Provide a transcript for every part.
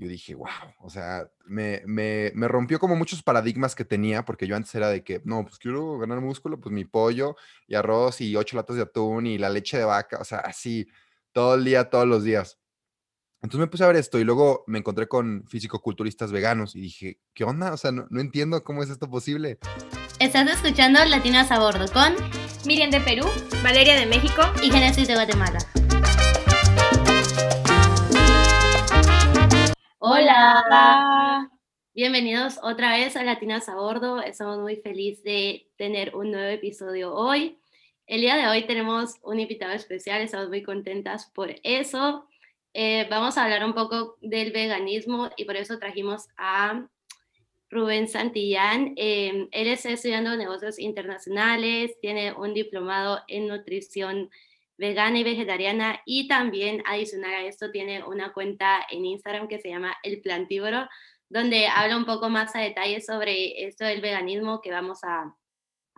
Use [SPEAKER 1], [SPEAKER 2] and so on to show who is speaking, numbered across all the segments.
[SPEAKER 1] Yo dije, wow, o sea, me, me, me, rompió como muchos paradigmas que tenía, porque yo antes era de que, no, pues quiero ganar músculo, pues mi pollo y arroz y ocho latas de atún y la leche de vaca, o sea, así, todo el día, todos los días. Entonces me puse a ver esto y luego me encontré con físico-culturistas veganos y dije, ¿qué onda? O sea, no, no entiendo cómo es esto posible.
[SPEAKER 2] Estás escuchando Latinos a Bordo con
[SPEAKER 3] Miriam de Perú, Valeria de México
[SPEAKER 2] y Genesis de Guatemala. Hola. Bienvenidos otra vez a Latinas a Bordo. Estamos muy felices de tener un nuevo episodio hoy. El día de hoy tenemos un invitado especial, estamos muy contentas por eso. Eh, vamos a hablar un poco del veganismo y por eso trajimos a Rubén Santillán. Eh, él está estudiando negocios internacionales, tiene un diplomado en nutrición vegana y vegetariana y también adicional a esto tiene una cuenta en Instagram que se llama El Plantívoro, donde habla un poco más a detalle sobre esto del veganismo que vamos a,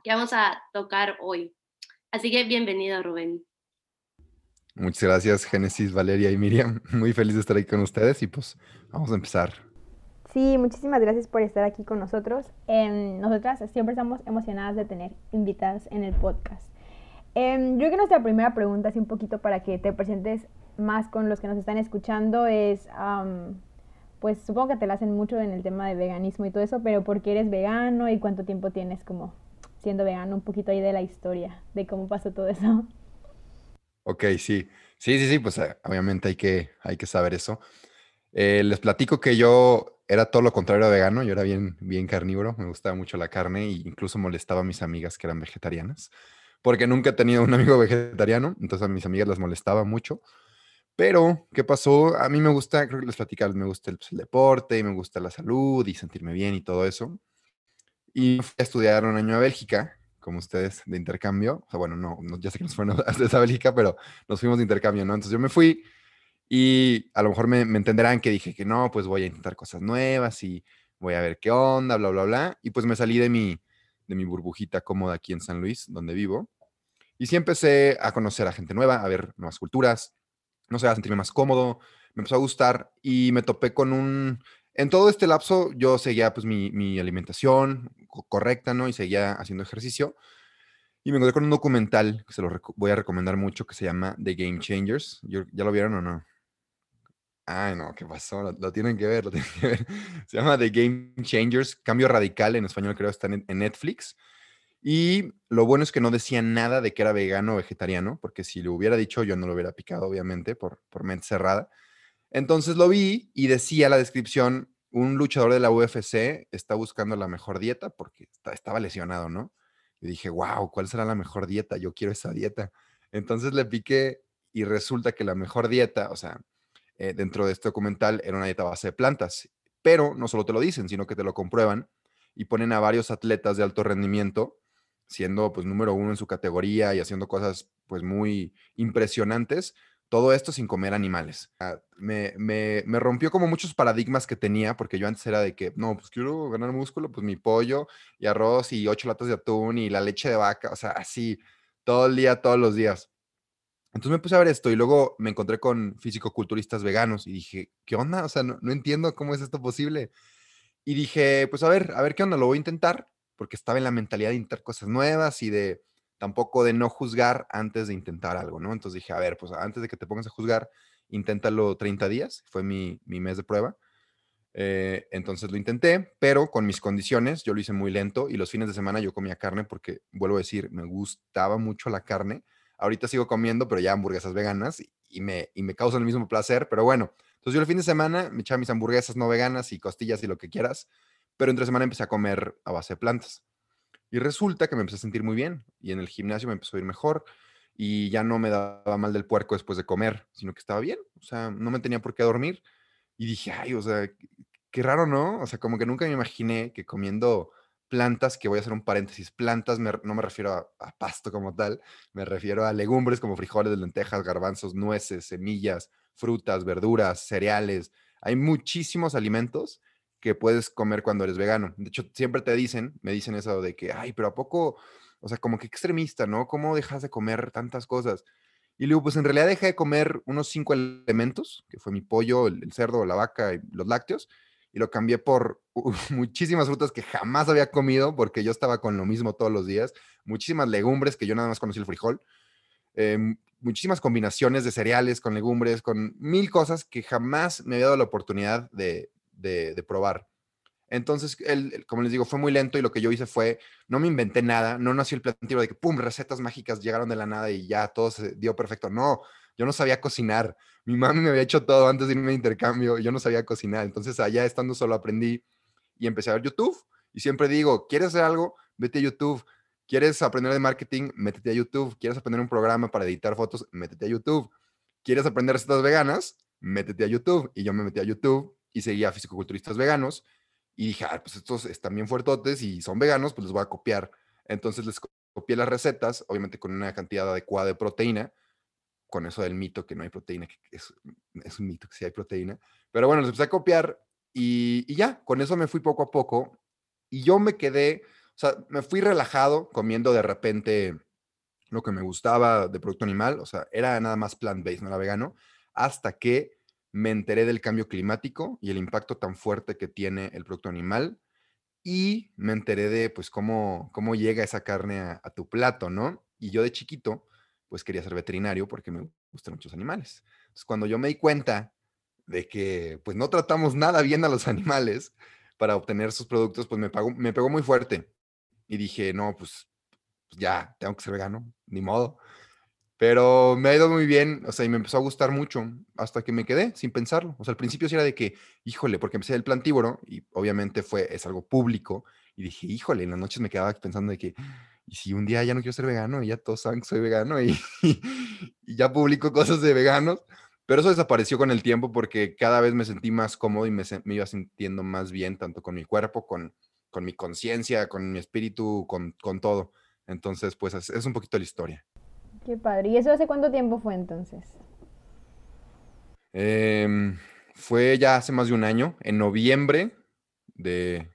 [SPEAKER 2] que vamos a tocar hoy. Así que bienvenido, Rubén.
[SPEAKER 1] Muchas gracias, Génesis, Valeria y Miriam. Muy feliz de estar aquí con ustedes y pues vamos a empezar.
[SPEAKER 4] Sí, muchísimas gracias por estar aquí con nosotros. Eh, nosotras siempre estamos emocionadas de tener invitadas en el podcast. Em, yo creo que nuestra primera pregunta, así un poquito para que te presentes más con los que nos están escuchando, es, pues supongo que te la hacen mucho en el tema de veganismo y todo eso, pero ¿por qué eres vegano y cuánto tiempo tienes como siendo vegano? Un poquito ahí de la historia, de cómo pasó todo eso.
[SPEAKER 1] Ok, sí, sí, sí, sí, pues eh, obviamente hay que, hay que saber eso. Eh, les platico que yo era todo lo contrario a vegano, yo era bien, bien carnívoro, me gustaba mucho la carne e incluso molestaba a mis amigas que eran vegetarianas porque nunca he tenido un amigo vegetariano, entonces a mis amigas las molestaba mucho. Pero, ¿qué pasó? A mí me gusta, creo que les platicaba, me gusta pues, el, deporte y me gusta la salud y sentirme bien y todo eso. Y fui a estudiar un año a Bélgica, como ustedes, de intercambio. O sea, bueno, no, ya sé que nos fueron a esa Bélgica, pero nos fuimos de intercambio, ¿no? Entonces yo me fui y a lo mejor me, me entenderán que dije que no, pues voy a intentar cosas nuevas y voy a ver qué onda, bla, bla, bla. Y pues me salí de mi, de mi burbujita cómoda aquí en San Luis, donde vivo. Y sí empecé a conocer a gente nueva, a ver nuevas culturas, no sé, a sentirme más cómodo, me empezó a gustar y me topé con un... En todo este lapso yo seguía pues mi, mi alimentación correcta, ¿no? Y seguía haciendo ejercicio. Y me encontré con un documental que se lo voy a recomendar mucho que se llama The Game Changers. ¿Ya lo vieron o no? Ay, no, ¿qué pasó? Lo, tienen que ver, lo tienen que ver. Se llama The Game Changers, Cambio Radical, en español creo está en, Netflix. Y lo bueno es que no decía nada de que era vegano o vegetariano, porque si lo hubiera dicho yo no lo hubiera picado, obviamente, por, por mente cerrada. Entonces lo vi y decía la descripción, un luchador de la UFC está buscando la mejor dieta porque estaba lesionado, ¿no? Y dije, wow, ¿cuál será la mejor dieta? Yo quiero esa dieta. Entonces le piqué y resulta que la mejor dieta, o sea, eh, dentro de este documental era una dieta base de plantas. Pero no solo te lo dicen, sino que te lo comprueban y ponen a varios atletas de alto rendimiento, siendo pues número uno en su categoría y haciendo cosas pues muy impresionantes. Todo esto sin comer animales. Ah, me, me, me, rompió como muchos paradigmas que tenía, porque yo antes era de que, no, pues quiero ganar músculo, pues mi pollo y arroz y ocho latas de atún y la leche de vaca, o sea, así, todo el día, todos los días. Entonces me puse a ver esto y luego me encontré con físico-culturistas veganos y dije, ¿qué onda? O sea, no, entiendo cómo es esto posible. Y dije, pues a ver, a ver qué onda, lo voy a intentar, porque estaba en la mentalidad de intentar cosas nuevas y de tampoco de no juzgar antes de intentar algo, ¿no? Entonces dije, a ver, pues antes de que te pongas a juzgar, inténtalo 30 días, fue mi, mes de prueba. Eh, entonces lo intenté, pero con mis condiciones, yo lo hice muy lento y los fines de semana yo comía carne porque, vuelvo a decir, me gustaba mucho la carne Ahorita sigo comiendo, pero ya hamburguesas veganas y, me, y me causan el mismo placer. Pero bueno, entonces yo el fin de semana me echaba mis hamburguesas no veganas y costillas y lo que quieras, pero entre semana empecé a comer a base de plantas. Y resulta que me empecé a sentir muy bien y en el gimnasio me empezó a ir mejor y ya no me daba mal del puerco después de comer, sino que estaba bien, o sea, no me tenía por qué dormir. Y dije, ay, o sea, qué raro, ¿no? O sea, como que nunca me imaginé que comiendo plantas, que voy a hacer un paréntesis, plantas no me refiero a, pasto como tal, me refiero a legumbres como frijoles, lentejas, garbanzos, nueces, semillas, frutas, verduras, cereales. Hay muchísimos alimentos que puedes comer cuando eres vegano. De hecho, siempre te dicen, me dicen eso de que, ay, pero ¿a poco, o sea, como que extremista, ¿no? ¿Cómo dejas de comer tantas cosas? Y luego, pues en realidad dejé de comer unos cinco elementos, que fue mi pollo, el, cerdo, la vaca y los lácteos, y lo cambié por muchísimas frutas que jamás había comido porque yo estaba con lo mismo todos los días, muchísimas legumbres que yo nada más conocí el frijol, em, muchísimas combinaciones de cereales con legumbres, con mil cosas que jamás me había dado la oportunidad de, de probar. Entonces, como les digo, fue muy lento y lo que yo hice fue, no me inventé nada, no nació el platillo de que, ¡pum!, recetas mágicas llegaron de la nada y ya todo se dio perfecto. No, yo no sabía cocinar. Mi mami me había hecho todo antes de irme de intercambio y yo no sabía cocinar. Entonces, allá estando solo aprendí y empecé a ver YouTube. Y siempre digo, ¿quieres hacer algo? Vete a YouTube. ¿Quieres aprender de marketing? Métete a YouTube. ¿Quieres aprender un programa para editar fotos? Métete a YouTube. ¿Quieres aprender recetas veganas? Métete a YouTube. Y yo me metí a YouTube y seguía fisicoculturistas veganos y dije, ah, pues estos están bien fuertotes y son veganos, pues les voy a copiar. Entonces les copié las recetas, obviamente con una cantidad adecuada de proteína, con eso del mito que no hay proteína, que es, un mito que sí hay proteína. Pero bueno, les empecé a copiar y, ya, con eso me fui poco a poco y yo me quedé, o sea, me fui relajado comiendo de repente lo que me gustaba de producto animal, o sea, era nada más plant-based, no era vegano, hasta que me enteré del cambio climático y el impacto tan fuerte que tiene el producto animal y me enteré de pues cómo, cómo llega esa carne a, tu plato, ¿no? Y yo de chiquito pues quería ser veterinario porque me gustan muchos animales. Entonces cuando yo me di cuenta de que pues no tratamos nada bien a los animales para obtener sus productos, pues me, me pegó muy fuerte y dije, no, pues, pues ya, tengo que ser vegano, ni modo. Pero me ha ido muy bien, o sea, y me empezó a gustar mucho hasta que me quedé sin pensarlo. O sea, al principio sí era de que, híjole, porque empecé el plantívoro y obviamente fue, es algo público. Y dije, híjole, en las noches me quedaba pensando de que, y si un día ya no quiero ser vegano y ya todos saben que soy vegano y, y ya publico cosas de veganos. Pero eso desapareció con el tiempo porque cada vez me sentí más cómodo y me, me iba sintiendo más bien, tanto con mi cuerpo, con, con mi conciencia, con mi espíritu, con, con todo. Entonces, pues es, es un poquito la historia.
[SPEAKER 4] Qué padre. ¿Y eso hace cuánto tiempo fue entonces?
[SPEAKER 1] Em, fue ya hace más de un año, en noviembre de,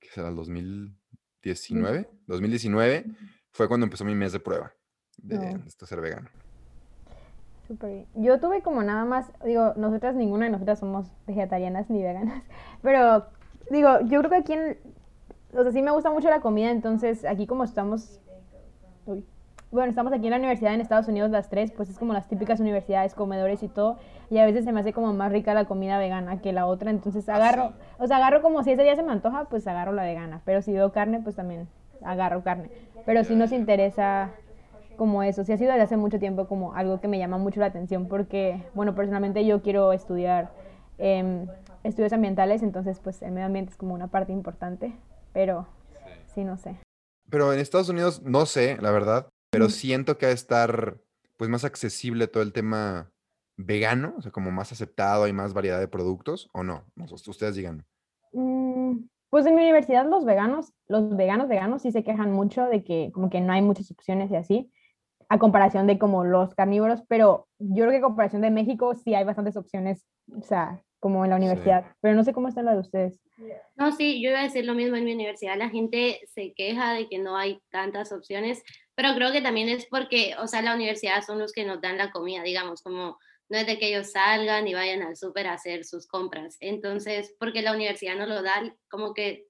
[SPEAKER 1] ¿qué será? 2019. 2019 fue cuando empezó mi mes de prueba de, oh. ser vegano.
[SPEAKER 4] Súper bien. Yo tuve como nada más, digo, nosotras, ninguna de nosotras somos vegetarianas ni veganas, pero digo, yo creo que aquí en, o sea, sí me gusta mucho la comida, entonces aquí como estamos, uy, bueno, estamos aquí en la universidad en Estados Unidos las tres, pues es como las típicas universidades, comedores y todo, y a veces se me hace como más rica la comida vegana que la otra, entonces ah, agarro, o sea, agarro como si ese día se me antoja, pues agarro la vegana, pero si veo carne, pues también agarro carne, pero si nos interesa como eso, si ha sido desde hace mucho tiempo como algo que me llama mucho la atención, porque, bueno, personalmente yo quiero estudiar em, estudios ambientales, entonces pues el medio ambiente es como una parte importante, pero sí, no sé.
[SPEAKER 1] Pero en Estados Unidos, no sé, la verdad, pero siento que ha de estar pues más accesible todo el tema vegano, o sea, como más aceptado, hay más variedad de productos, o no, ustedes digan.
[SPEAKER 4] Mm, pues en mi universidad los veganos, los veganos veganos sí se quejan mucho de que como que no hay muchas opciones y así, a comparación de como los carnívoros, pero yo creo que a comparación de México sí hay bastantes opciones, o sea, como en la universidad, pero no sé cómo está la de ustedes.
[SPEAKER 2] No, sí, yo iba a decir lo mismo en mi universidad, la gente se queja de que no hay tantas opciones, pero creo que también es porque, o sea, la universidad son los que nos dan la comida, digamos, como no es de que ellos salgan y vayan al súper a hacer sus compras. Entonces, porque la universidad no lo da, como que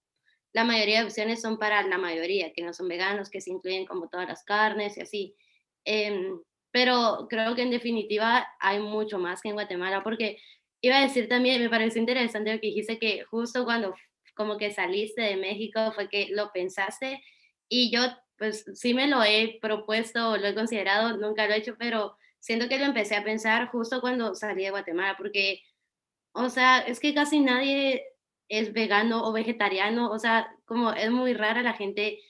[SPEAKER 2] la mayoría de opciones son para la mayoría, que no son veganos, que se incluyen como todas las carnes y así. Em, pero creo que en definitiva hay mucho más que en Guatemala, porque iba a decir también, me parece interesante lo que dijiste, que justo cuando como que saliste de México fue que lo pensaste y yo pues sí me lo he propuesto, lo he considerado, nunca lo he hecho, pero siento que lo empecé a pensar justo cuando salí de Guatemala, porque, o sea, es que casi nadie es vegano o vegetariano, o sea, como es muy rara la gente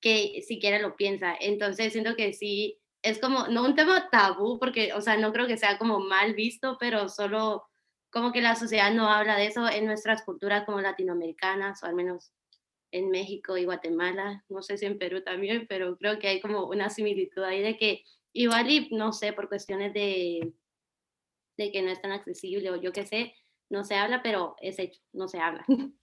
[SPEAKER 2] que siquiera lo piensa, entonces siento que sí, es como, no un tema tabú, porque, o sea, no creo que sea como mal visto, pero solo como que la sociedad no habla de eso en nuestras culturas como latinoamericanas, o al menos en México y Guatemala, no sé si en Perú también, pero creo que hay como una similitud ahí de que igual y no sé, por cuestiones de, de que no es tan accesible o yo qué sé, no se habla, pero es hecho, no se habla.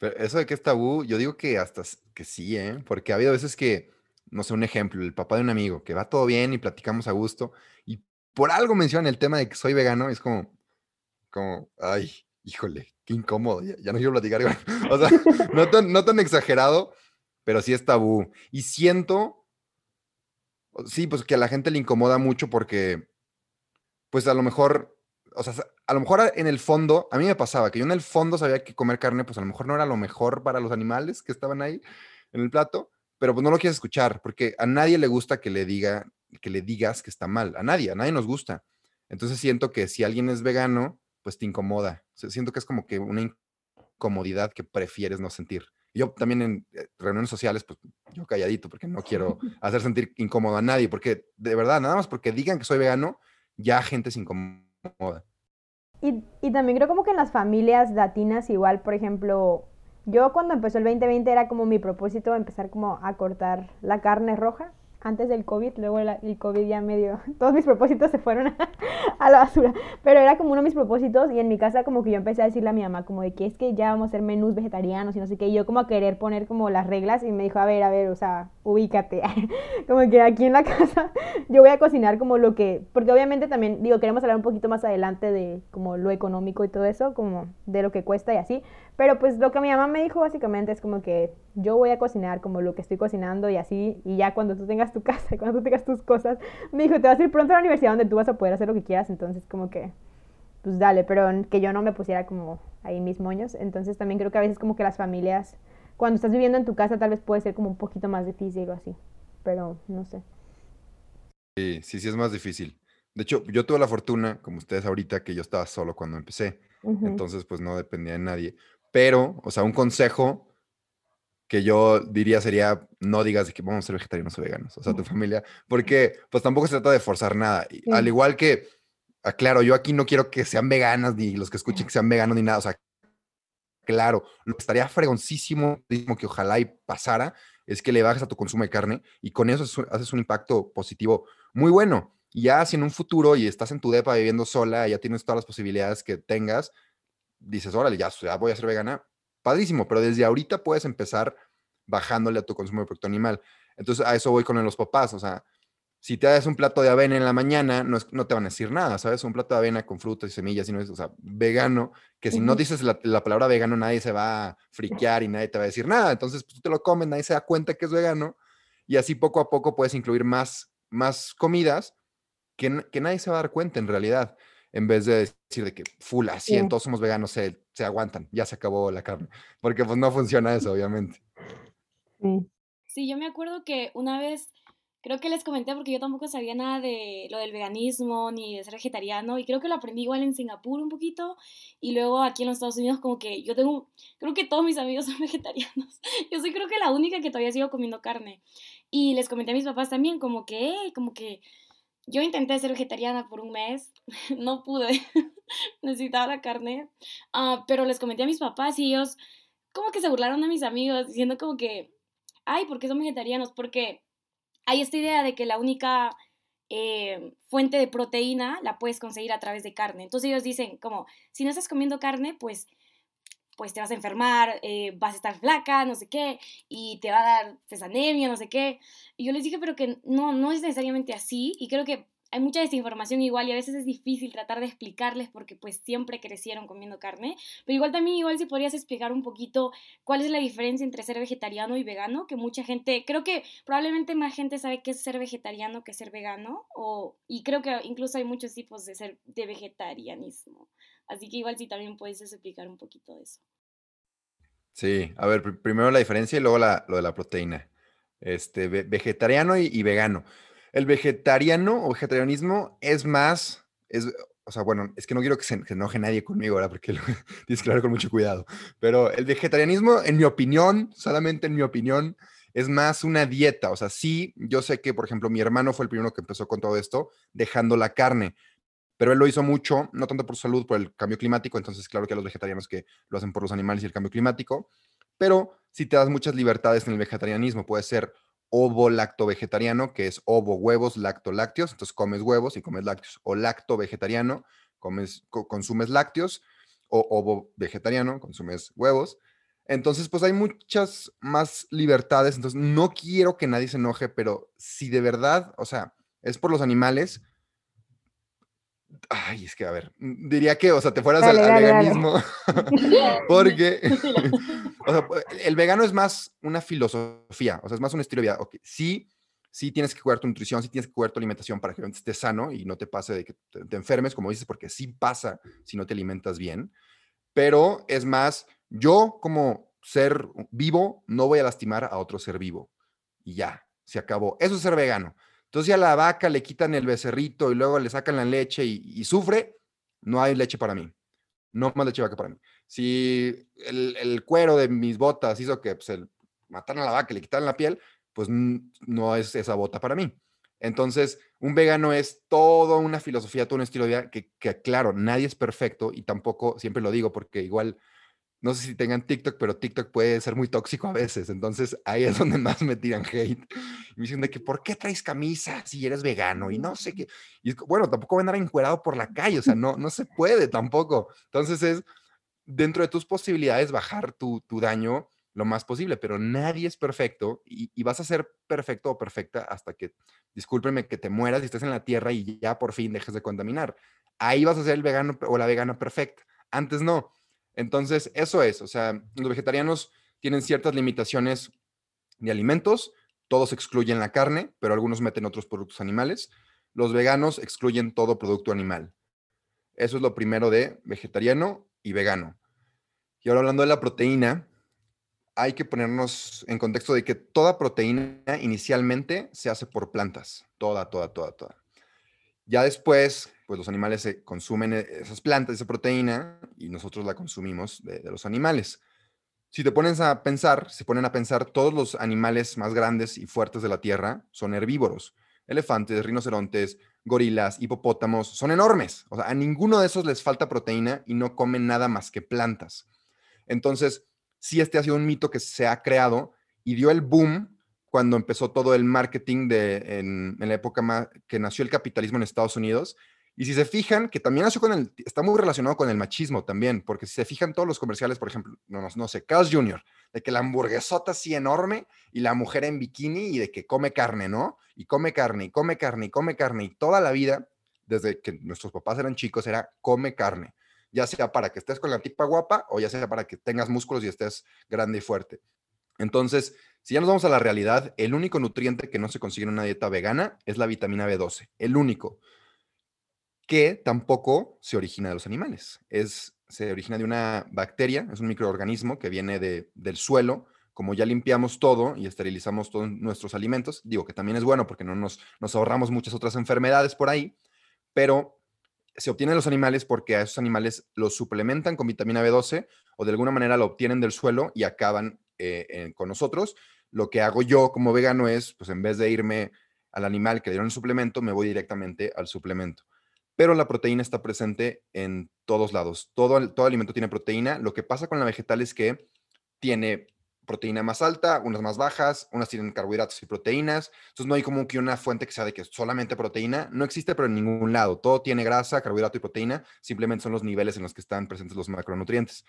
[SPEAKER 1] Pero eso de que es tabú, yo digo que hasta que sí, ¿eh? Porque ha habido veces que, no sé, un ejemplo, el papá de un amigo, que va todo bien y platicamos a gusto, y por algo mencionan el tema de que soy vegano, es como, como, ay, híjole, qué incómodo, ya, no quiero platicar. o sea, no tan, no tan exagerado, pero sí es tabú. Y siento, sí, pues que a la gente le incomoda mucho porque, pues a lo mejor, o sea, a lo mejor en el fondo, a mí me pasaba que yo en el fondo sabía que comer carne, pues a lo mejor no era lo mejor para los animales que estaban ahí en el plato, pero pues no lo quieres escuchar, porque a nadie le gusta que le diga, que le digas que está mal, a nadie, a nadie nos gusta. Entonces siento que si alguien es vegano, pues te incomoda. siento que es como que una incomodidad que prefieres no sentir. Yo también en eh, reuniones sociales, pues yo calladito, porque no quiero hacer sentir incómodo a nadie, porque de verdad, nada más porque digan que soy vegano, ya gente se incomoda.
[SPEAKER 4] Y, y también creo como que en las familias latinas igual, por ejemplo, yo cuando empezó el 2020 era como mi propósito empezar como a cortar la carne roja antes del COVID, luego el, COVID ya medio, todos mis propósitos se fueron a, la basura, pero era como uno de mis propósitos y en mi casa como que yo empecé a decirle a mi mamá como de que es que ya vamos a hacer menús vegetarianos y no sé qué, y yo como a querer poner como las reglas y me dijo, a ver, a ver, o sea, ubícate, como que aquí en la casa yo voy a cocinar como lo que, porque obviamente también, digo, queremos hablar un poquito más adelante de como lo económico y todo eso, como de lo que cuesta y así, pero pues lo que mi mamá me dijo básicamente es como que yo voy a cocinar como lo que estoy cocinando y así, y ya cuando tú tengas tu casa, cuando tú tengas tus cosas, me dijo, te vas a ir pronto a la universidad donde tú vas a poder hacer lo que quieras, entonces como que, pues dale, pero que yo no me pusiera como ahí mis moños, entonces también creo que a veces como que las familias, cuando estás viviendo en tu casa tal vez puede ser como un poquito más difícil o así, pero no sé.
[SPEAKER 1] Sí, sí, sí es más difícil. De hecho, yo tuve la fortuna, como ustedes ahorita, que yo estaba solo cuando empecé, entonces pues no dependía de nadie. Pero, o sea, un consejo que yo diría sería no digas de que vamos a ser vegetarianos o veganos, o sea, tu familia, porque pues tampoco se trata de forzar nada. Al igual que, aclaro, yo aquí no quiero que sean veganas ni los que escuchen que sean veganos ni nada, o sea, claro, lo que estaría fregoncísimo, que ojalá y pasara, es que le bajes a tu consumo de carne y con eso haces un impacto positivo muy bueno. Y ya si en un futuro y estás en tu depa viviendo sola, ya tienes todas las posibilidades que tengas, dices, órale, ya, ya voy a ser vegana, padrísimo, pero desde ahorita puedes empezar bajándole a tu consumo de producto animal. Entonces, a eso voy con los papás, o sea, si te das un plato de avena en la mañana, no, no te van a decir nada, ¿sabes? Un plato de avena con frutas y semillas, y no es, o sea, vegano, que si no dices la, palabra vegano, nadie se va a friquear y nadie te va a decir nada. Entonces, pues, tú te lo comes, nadie se da cuenta que es vegano, y así poco a poco puedes incluir más, más comidas que, que nadie se va a dar cuenta en realidad en vez de decir de que full, así todos somos veganos, se, se, aguantan, ya se acabó la carne, porque pues no funciona eso, obviamente.
[SPEAKER 3] Sí. yo me acuerdo que una vez, creo que les comenté porque yo tampoco sabía nada de lo del veganismo ni de ser vegetariano y creo que lo aprendí igual en Singapur un poquito y luego aquí en los Estados Unidos como que yo tengo, creo que todos mis amigos son vegetarianos, yo soy creo que la única que todavía sigo comiendo carne y les comenté a mis papás también como que, como que yo intenté ser vegetariana por un mes, no pude, necesitaba la carne, ah, pero les comenté a mis papás y ellos como que se burlaron de mis amigos diciendo como que, ay, ¿por qué son vegetarianos? Porque hay esta idea de que la única eh, fuente de proteína la puedes conseguir a través de carne. Entonces ellos dicen como, si no estás comiendo carne, pues pues te vas a enfermar, eh, vas a estar flaca, no sé qué, y te va a dar pues, anemia, no sé qué. Y yo les dije, pero que no, no es necesariamente así, y creo que hay mucha desinformación igual y a veces es difícil tratar de explicarles porque pues siempre crecieron comiendo carne, pero igual también igual si podrías explicar un poquito cuál es la diferencia entre ser vegetariano y vegano, que mucha gente, creo que probablemente más gente sabe qué es ser vegetariano que ser vegano, o, y creo que incluso hay muchos tipos de ser de vegetarianismo. Así que igual si también puedes explicar un poquito de eso.
[SPEAKER 1] Sí, a ver, primero la diferencia y luego la, lo de la proteína. Este, vegetariano y, vegano. El vegetariano o vegetarianismo es más, es, o sea, bueno, es que no quiero que se, enoje nadie conmigo, ¿verdad? Porque tienes que con mucho cuidado. Pero el vegetarianismo, en mi opinión, solamente en mi opinión, es más una dieta. O sea, sí, yo sé que, por ejemplo, mi hermano fue el primero que empezó con todo esto, dejando la carne pero él lo hizo mucho, no tanto por salud, por el cambio climático, entonces claro que a los vegetarianos que lo hacen por los animales y el cambio climático, pero si te das muchas libertades en el vegetarianismo, puede ser ovo lacto vegetariano, que es ovo, huevos, lacto, lácteos, entonces comes huevos y comes lácteos, o lacto vegetariano, comes, consumes lácteos, o ovo vegetariano, consumes huevos. Entonces, pues hay muchas más libertades, entonces no quiero que nadie se enoje, pero si de verdad, o sea, es por los animales, Ay, es que, a ver, diría que, o sea, te fueras al, veganismo, porque, o sea, el vegano es más una filosofía, o sea, es más un estilo de vida. Okay, sí, sí tienes que cuidar tu nutrición, sí tienes que cuidar tu alimentación para que estés sano y no te pase de que te, enfermes, como dices, porque sí pasa si no te alimentas bien, pero es más, yo como ser vivo no voy a lastimar a otro ser vivo y ya, se acabó. Eso es ser vegano. Entonces, a la vaca le quitan el becerrito y luego le sacan la leche y, sufre, no hay leche para mí. No más leche vaca para mí. Si el, cuero de mis botas hizo que pues, mataran a la vaca y le quitaran la piel, pues no es esa bota para mí. Entonces, un vegano es toda una filosofía, todo un estilo de vida que, claro, nadie es perfecto y tampoco, siempre lo digo porque igual no sé si tengan TikTok, pero TikTok puede ser muy tóxico a veces. Entonces ahí es donde más me tiran hate. Y me dicen de que, ¿por qué traes camisa si eres vegano? Y no sé qué. Y bueno, tampoco voy a andar encuerado por la calle. O sea, no, no se puede tampoco. Entonces es dentro de tus posibilidades bajar tu, tu daño lo más posible, pero nadie es perfecto y, y, vas a ser perfecto o perfecta hasta que, discúlpenme, que te mueras y estés en la tierra y ya por fin dejes de contaminar. Ahí vas a ser el vegano o la vegana perfecta. Antes no. Entonces, eso es, o sea, los vegetarianos tienen ciertas limitaciones de alimentos, todos excluyen la carne, pero algunos meten otros productos animales. Los veganos excluyen todo producto animal. Eso es lo primero de vegetariano y vegano. Y ahora hablando de la proteína, hay que ponernos en contexto de que toda proteína inicialmente se hace por plantas, toda, toda, toda, toda. Ya después, pues los animales se consumen e, esas plantas, esa proteína, y nosotros la consumimos de, los animales. Si te pones a pensar, se ponen a pensar, todos los animales más grandes y fuertes de la Tierra son herbívoros. Elefantes, rinocerontes, gorilas, hipopótamos, son enormes. O sea, a ninguno de esos les falta proteína y no comen nada más que plantas. Entonces, sí, este ha sido un mito que se ha creado y dio el boom cuando empezó todo el marketing de, en, la época que nació el capitalismo en Estados Unidos. Y si se fijan, que también nació con el, está muy relacionado con el machismo también, porque si se fijan todos los comerciales, por ejemplo, no, no sé, Carl's Jr., de que la hamburguesota así enorme y la mujer en bikini y de que come carne, ¿no? Y come carne, y come carne, y come carne, y toda la vida, desde que nuestros papás eran chicos, era come carne, ya sea para que estés con la tipa guapa o ya sea para que tengas músculos y estés grande y fuerte. Entonces, si ya nos vamos a la realidad, el único nutriente que no se consigue en una dieta vegana es la vitamina B12, el único, que tampoco se origina de los animales, es, se origina de una bacteria, es un microorganismo que viene del suelo, como ya limpiamos todo y esterilizamos todos nuestros alimentos, digo que también es bueno porque no nos, nos ahorramos muchas otras enfermedades por ahí, pero se obtiene de los animales porque a esos animales los suplementan con vitamina B12 o de alguna manera lo obtienen del suelo y acaban eh, con nosotros. Lo que hago yo como vegano es, pues en vez de irme al animal que le dieron el suplemento, me voy directamente al suplemento. Pero la proteína está presente en todos lados. Todo, todo alimento tiene proteína. Lo que pasa con la vegetal es que tiene proteína más alta, unas más bajas, unas tienen carbohidratos y proteínas. Entonces no hay como que una fuente que sea de que solamente proteína. No existe, pero en ningún lado. Todo tiene grasa, carbohidrato y proteína. Simplemente son los niveles en los que están presentes los macronutrientes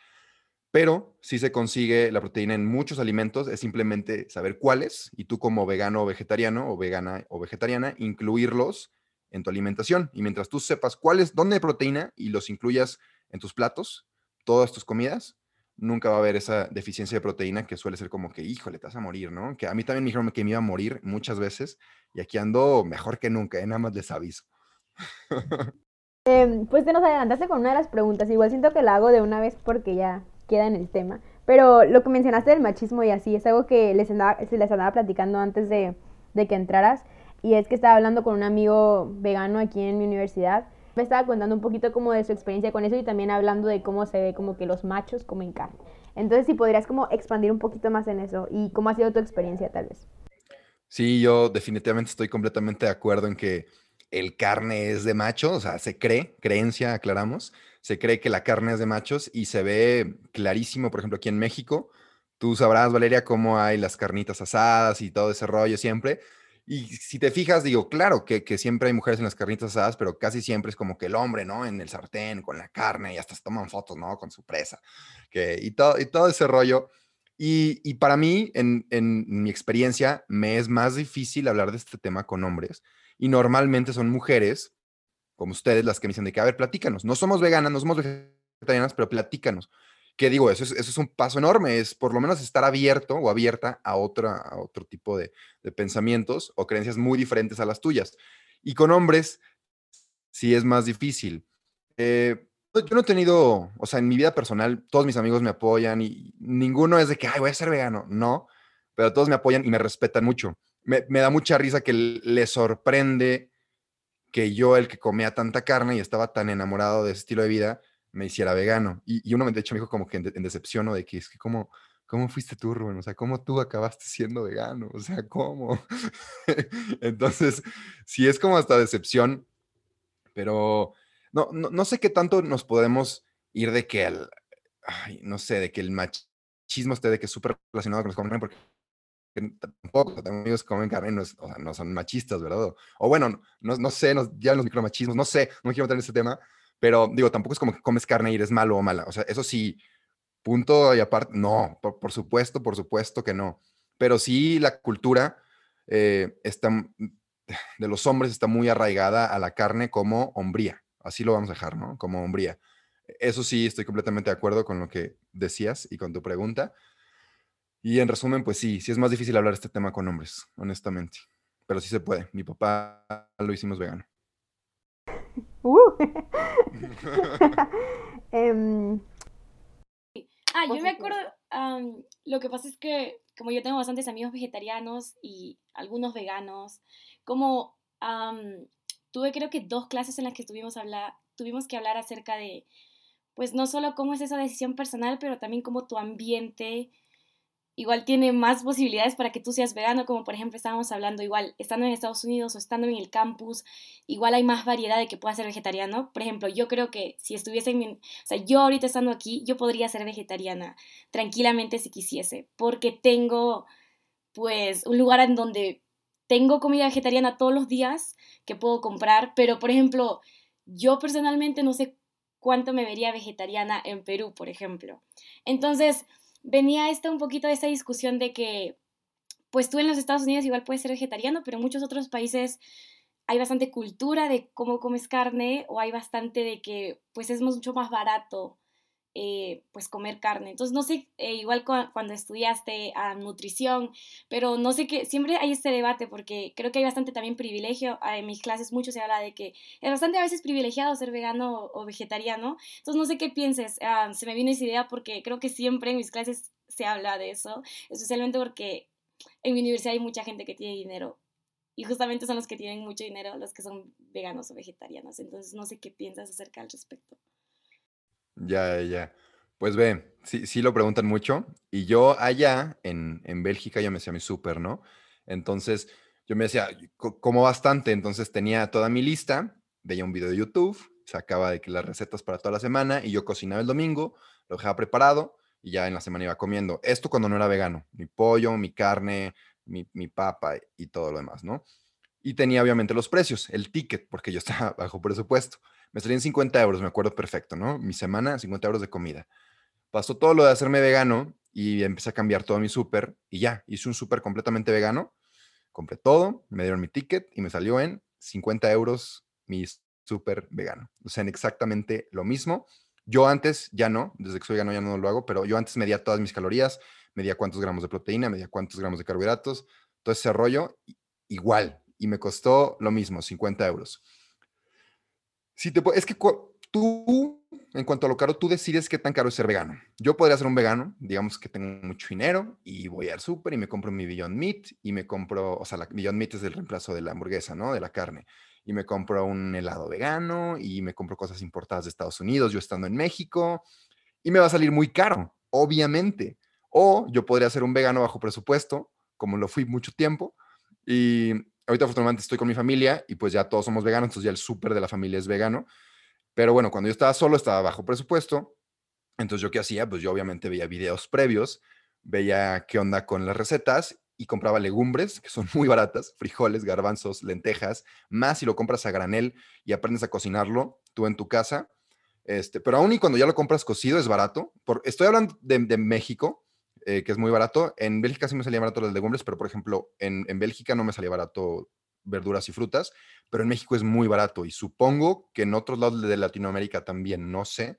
[SPEAKER 1] pero si se consigue la proteína en muchos alimentos, es simplemente saber cuáles y tú como vegano o vegetariano o vegana o vegetariana incluirlos en tu alimentación. Y mientras tú sepas cuáles, dónde hay proteína y los incluyas en tus platos, todas tus comidas, nunca va a haber esa deficiencia de proteína que suele ser como que, híjole, te vas a morir, ¿no? Que a mí también me dijeron que me iba a morir muchas veces y aquí ando mejor que nunca, ¿eh? nada más les aviso.
[SPEAKER 4] Em, pues te nos adelantaste con una de las preguntas, igual siento que la hago de una vez porque ya queda en el tema. Pero lo que mencionaste del machismo y así es algo que les andaba, les andaba platicando antes de, de que entraras. Y es que estaba hablando con un amigo vegano aquí en mi universidad. Me estaba contando un poquito como de su experiencia con eso y también hablando de cómo se ve como que los machos comen carne. Entonces, si podrías como expandir un poquito más en eso y cómo ha sido tu experiencia tal vez.
[SPEAKER 1] Sí, yo definitivamente estoy completamente de acuerdo en que el carne es de macho, o sea, se cree, creencia, aclaramos, se cree que la carne es de machos y se ve clarísimo, por ejemplo, aquí en México. Tú sabrás, Valeria, cómo hay las carnitas asadas y todo ese rollo siempre. Y si te fijas, digo, claro que, siempre hay mujeres en las carnitas asadas, pero casi siempre es como que el hombre, ¿no? En el sartén, con la carne, y hasta se toman fotos, ¿no? Con su presa. Que, y, todo, y todo ese rollo. Y, para mí, en, en, mi experiencia, me es más difícil hablar de este tema con hombres. Y normalmente son mujeres como ustedes, las que me dicen de que, a ver, platícanos. No somos veganas, no somos vegetarianas, pero platícanos. ¿Qué digo? Eso es, eso es un paso enorme, es por lo menos estar abierto o abierta a, otra, a otro tipo de, de pensamientos o creencias muy diferentes a las tuyas. Y con hombres, sí es más difícil. Eh, yo no he tenido, o sea, en mi vida personal, todos mis amigos me apoyan y ninguno es de que, ay, voy a ser vegano. No, pero todos me apoyan y me respetan mucho. Me, me da mucha risa que le sorprende que yo, el que comía tanta carne y estaba tan enamorado de ese estilo de vida, me hiciera vegano. Y, y uno, de hecho, me dijo como que en, decepción, ¿no? De que es que, ¿cómo, ¿cómo fuiste tú, Rubén? O sea, ¿cómo tú acabaste siendo vegano? O sea, ¿cómo? Entonces, sí es como hasta decepción, pero no, no, no, sé qué tanto nos podemos ir de que el, no sé, de que el machismo esté de que es súper relacionado con los carne, porque tampoco, también que comen carne no, es, o sea, no, son machistas, ¿verdad? O bueno, no, no sé, ya los micromachismos, no sé, no quiero meter en ese tema, pero digo, tampoco es como que comes carne y eres malo o mala, o sea, eso sí, punto y aparte, no, por, por supuesto, por supuesto que no, pero sí la cultura eh, está, de los hombres está muy arraigada a la carne como hombría, así lo vamos a dejar, ¿no? Como hombría. Eso sí, estoy completamente de acuerdo con lo que decías y con tu pregunta. Y en resumen, pues sí, sí es más difícil hablar este tema con hombres, honestamente. Pero sí se puede. Mi papá lo hicimos vegano.
[SPEAKER 4] Uh. um,
[SPEAKER 3] ah, yo me acuerdo, um, lo que pasa es que como yo tengo bastantes amigos vegetarianos y algunos veganos, como um, tuve creo que dos clases en las que tuvimos, hablar, tuvimos que hablar acerca de, pues no solo cómo es esa decisión personal, pero también cómo tu ambiente igual tiene más posibilidades para que tú seas vegano, como por ejemplo estábamos hablando, igual estando en Estados Unidos o estando en el campus, igual hay más variedad de que pueda ser vegetariano. Por ejemplo, yo creo que si estuviese en mi, o sea, yo ahorita estando aquí, yo podría ser vegetariana tranquilamente si quisiese, porque tengo pues un lugar en donde tengo comida vegetariana todos los días que puedo comprar, pero por ejemplo, yo personalmente no sé cuánto me vería vegetariana en Perú, por ejemplo. Entonces, venía esta un poquito de esta discusión de que, pues tú en los Estados Unidos igual puedes ser vegetariano, pero en muchos otros países hay bastante cultura de cómo comes carne o hay bastante de que pues es mucho más barato eh, pues comer carne. Entonces, no sé, eh, igual cu cuando estudiaste a nutrición, pero no sé qué, siempre hay este debate porque creo que hay bastante también privilegio. Ah, en mis clases mucho se habla de que es bastante a veces privilegiado ser vegano o, vegetariano. Entonces, no sé qué pienses. Ah, se me vino esa idea porque creo que siempre en mis clases se habla de eso, especialmente porque en mi universidad hay mucha gente que tiene dinero y justamente son los que tienen mucho dinero los que son veganos o vegetarianos. Entonces, no sé qué piensas acerca al respecto.
[SPEAKER 1] Ya, ya. Pues ve, sí, sí lo preguntan mucho. Y yo allá en, en Bélgica yo me hacía mi súper, ¿no? Entonces yo me decía, como bastante, entonces tenía toda mi lista, veía un video de YouTube, sacaba de que las recetas para toda la semana y yo cocinaba el domingo, lo dejaba preparado y ya en la semana iba comiendo. Esto cuando no era vegano, mi pollo, mi carne, mi, mi papa y todo lo demás, ¿no? Y tenía obviamente los precios, el ticket, porque yo estaba bajo presupuesto. Me salían 50 euros, me acuerdo perfecto, ¿no? Mi semana, 50 euros de comida. Pasó todo lo de hacerme vegano y empecé a cambiar todo mi súper y ya, hice un súper completamente vegano. Compré todo, me dieron mi ticket y me salió en 50 euros mi súper vegano. O sea, en exactamente lo mismo. Yo antes, ya no, desde que soy vegano ya no lo hago, pero yo antes medía todas mis calorías, medía cuántos gramos de proteína, medía cuántos gramos de carbohidratos, todo ese rollo, igual. Y me costó lo mismo, 50 euros. Si te, es que tú, en cuanto a lo caro, tú decides qué tan caro es ser vegano. Yo podría ser un vegano, digamos que tengo mucho dinero y voy al súper y me compro mi Beyond Meat y me compro, o sea, la Beyond Meat es el reemplazo de la hamburguesa, ¿no? De la carne. Y me compro un helado vegano y me compro cosas importadas de Estados Unidos, yo estando en México, y me va a salir muy caro, obviamente. O yo podría ser un vegano bajo presupuesto, como lo fui mucho tiempo, y ahorita afortunadamente estoy con mi familia y pues ya todos somos veganos, entonces ya el súper de la familia es vegano. Pero bueno, cuando yo estaba solo, estaba bajo presupuesto. Entonces yo qué hacía? Pues yo obviamente veía videos previos, veía qué onda con las recetas y compraba legumbres, que son muy baratas, frijoles, garbanzos, lentejas, más si lo compras a granel y aprendes a cocinarlo tú en tu casa. Este, pero aún y cuando ya lo compras cocido es barato. Por, estoy hablando de, de México, eh, que es muy barato. En Bélgica sí me salía barato las legumbres, pero por ejemplo, en, en, Bélgica no me salía barato verduras y frutas, pero en México es muy barato y supongo que en otros lados de Latinoamérica también, no sé,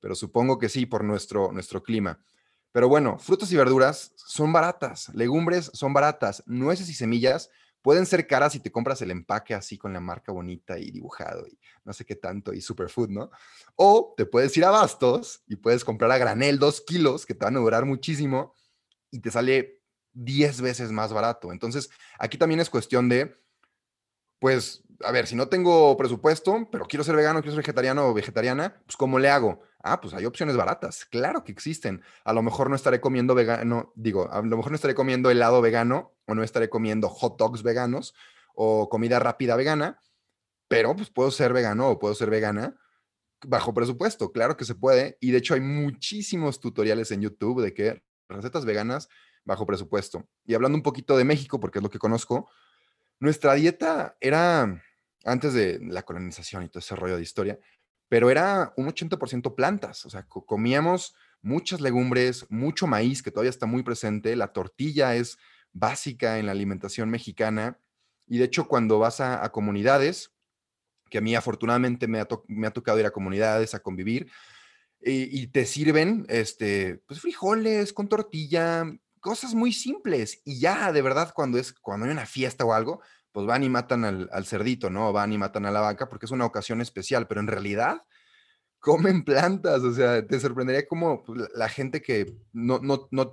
[SPEAKER 1] pero supongo que sí por nuestro, nuestro clima. Pero bueno, frutas y verduras son baratas, legumbres son baratas, nueces y semillas pueden ser caras si te compras el empaque así con la marca bonita y dibujado y no sé qué tanto y superfood, ¿no? O te puedes ir a Bastos y puedes comprar a granel dos kilos que te van a durar muchísimo y te sale 10 veces más barato. Entonces, aquí también es cuestión de, pues, a ver, si no tengo presupuesto, pero quiero ser vegano, quiero ser vegetariano o vegetariana, pues, ¿cómo le hago? Ah, pues hay opciones baratas, claro que existen. A lo mejor no estaré comiendo vegano, digo, a lo mejor no estaré comiendo helado vegano o no estaré comiendo hot dogs veganos o comida rápida vegana, pero pues puedo ser vegano o puedo ser vegana bajo presupuesto, claro que se puede. Y de hecho hay muchísimos tutoriales en YouTube de que recetas veganas bajo presupuesto. Y hablando un poquito de México, porque es lo que conozco, nuestra dieta era, antes de la colonización y todo ese rollo de historia, pero era un 80% plantas, o sea, comíamos muchas legumbres, mucho maíz que todavía está muy presente, la tortilla es básica en la alimentación mexicana y de hecho cuando vas a, comunidades, que a mí afortunadamente me ha, tocado ir a comunidades a convivir, y, te sirven este, pues frijoles con tortilla, cosas muy simples y ya de verdad cuando es cuando hay una fiesta o algo, pues van y matan al, cerdito, ¿no? Van y matan a la vaca porque es una ocasión especial, pero en realidad comen plantas, o sea, te sorprendería como pues, la gente que no,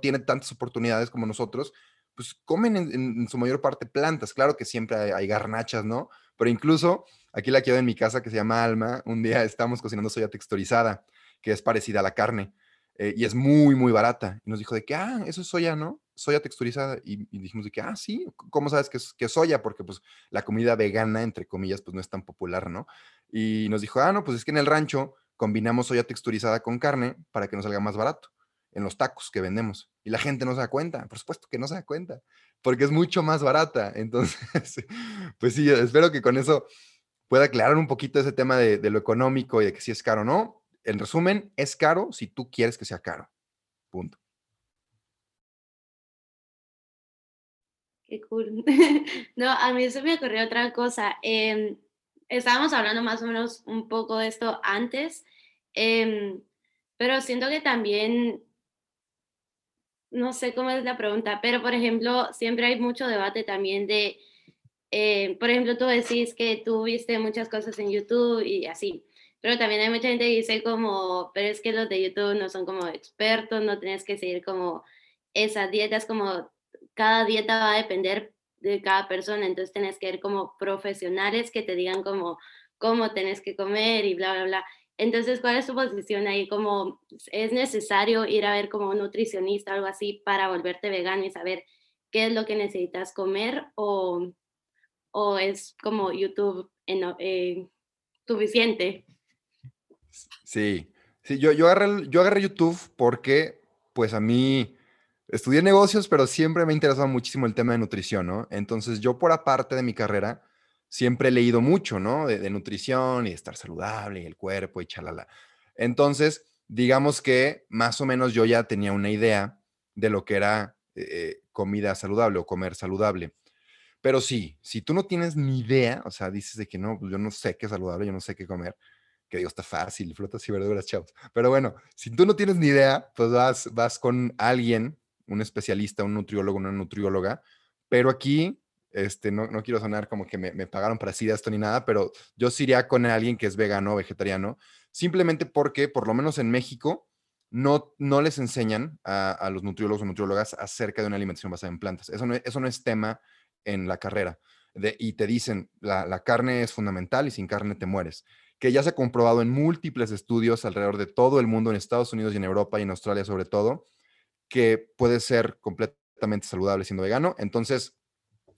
[SPEAKER 1] tiene tantas oportunidades como nosotros, pues comen en, su mayor parte plantas. Claro que siempre hay, garnachas, ¿no? Pero incluso aquí la quiero en mi casa que se llama Alma, un día estamos cocinando soya texturizada, que es parecida a la carne, eh, y es muy, muy barata. Y nos dijo de que, ah, eso es soya, ¿no? Soya texturizada y, dijimos de que, ah, sí, ¿cómo sabes que es, que soya? Porque pues la comida vegana, entre comillas, pues no es tan popular, ¿no? Y nos dijo, ah, no, pues es que en el rancho combinamos soya texturizada con carne para que nos salga más barato en los tacos que vendemos. Y la gente no se da cuenta, por supuesto que no se da cuenta, porque es mucho más barata. Entonces, pues sí, espero que con eso pueda aclarar un poquito ese tema de, de lo económico y de que si es caro o no. En resumen, es caro si tú quieres que sea caro. Punto.
[SPEAKER 2] Qué cool. no, a mí se me ocurrió otra cosa. Em, estábamos hablando más o menos un poco de esto antes, em, pero siento que también, no sé cómo es la pregunta, pero por ejemplo, siempre hay mucho debate también de, eh, por ejemplo, tú decís que tú viste muchas cosas en YouTube y así. Pero también hay mucha gente que dice como, pero es que los de YouTube no son como expertos, no tienes que seguir como esas dietas, como cada dieta va a depender de cada persona, entonces tenés que ver como profesionales que te digan como cómo tenés que comer y bla, bla, bla. Entonces, ¿cuál es tu posición ahí? Como es necesario ir a ver como un nutricionista o algo así para volverte vegano y saber qué es lo que necesitas comer o, o es como YouTube en, eh, suficiente?
[SPEAKER 1] Sí, sí yo, yo, agarré, yo agarré YouTube porque pues a mí estudié negocios, pero siempre me ha interesado muchísimo el tema de nutrición, ¿no? Entonces yo por aparte de mi carrera, siempre he leído mucho, ¿no? De, nutrición y de estar saludable y el cuerpo y chalala. Entonces, digamos que más o menos yo ya tenía una idea de lo que era eh, comida saludable o comer saludable. Pero sí, si tú no tienes ni idea, o sea, dices de que no, pues yo no sé qué es saludable, yo no sé qué comer, que digo, está fácil, frutas y verduras, chavos. Pero bueno, si tú no tienes ni idea, pues vas, vas con alguien un especialista, un nutriólogo, una nutrióloga, pero aquí, este, no, no quiero sonar como que me, pagaron para decir esto ni nada, pero yo sí iría con alguien que es vegano o vegetariano, simplemente porque, por lo menos en México, no, no les enseñan a, a los nutriólogos o nutriólogas acerca de una alimentación basada en plantas. Eso no, eso no es tema en la carrera. De, y te dicen, la, la, carne es fundamental y sin carne te mueres. Que ya se ha comprobado en múltiples estudios alrededor de todo el mundo, en Estados Unidos y en Europa y en Australia sobre todo, que puede ser completamente saludable siendo vegano. Entonces,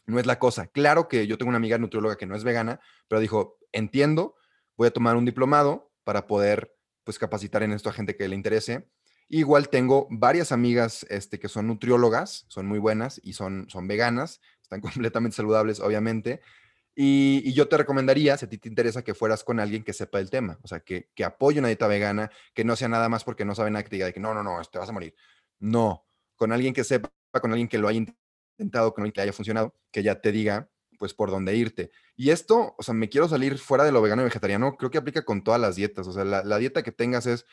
[SPEAKER 1] no es la cosa. Claro que yo tengo una amiga nutrióloga que no es vegana, pero dijo, entiendo, voy a tomar un diplomado para poder pues capacitar en esto a gente que le interese. Igual tengo varias amigas este, que son nutriólogas, son muy buenas y son, son veganas, están completamente saludables, obviamente. Y, yo te recomendaría, si a ti te interesa, que fueras con alguien que sepa el tema, o sea, que, que apoye una dieta vegana, que no sea nada más porque no sabe nada que te diga que no, no, no, te vas a morir. No, con alguien que sepa, con alguien que lo haya intentado, con alguien que haya funcionado, que ya te diga, pues por dónde irte. Y esto, o sea, me quiero salir fuera de lo vegano y vegetariano, creo que aplica con todas las dietas. O sea, la, dieta que tengas es,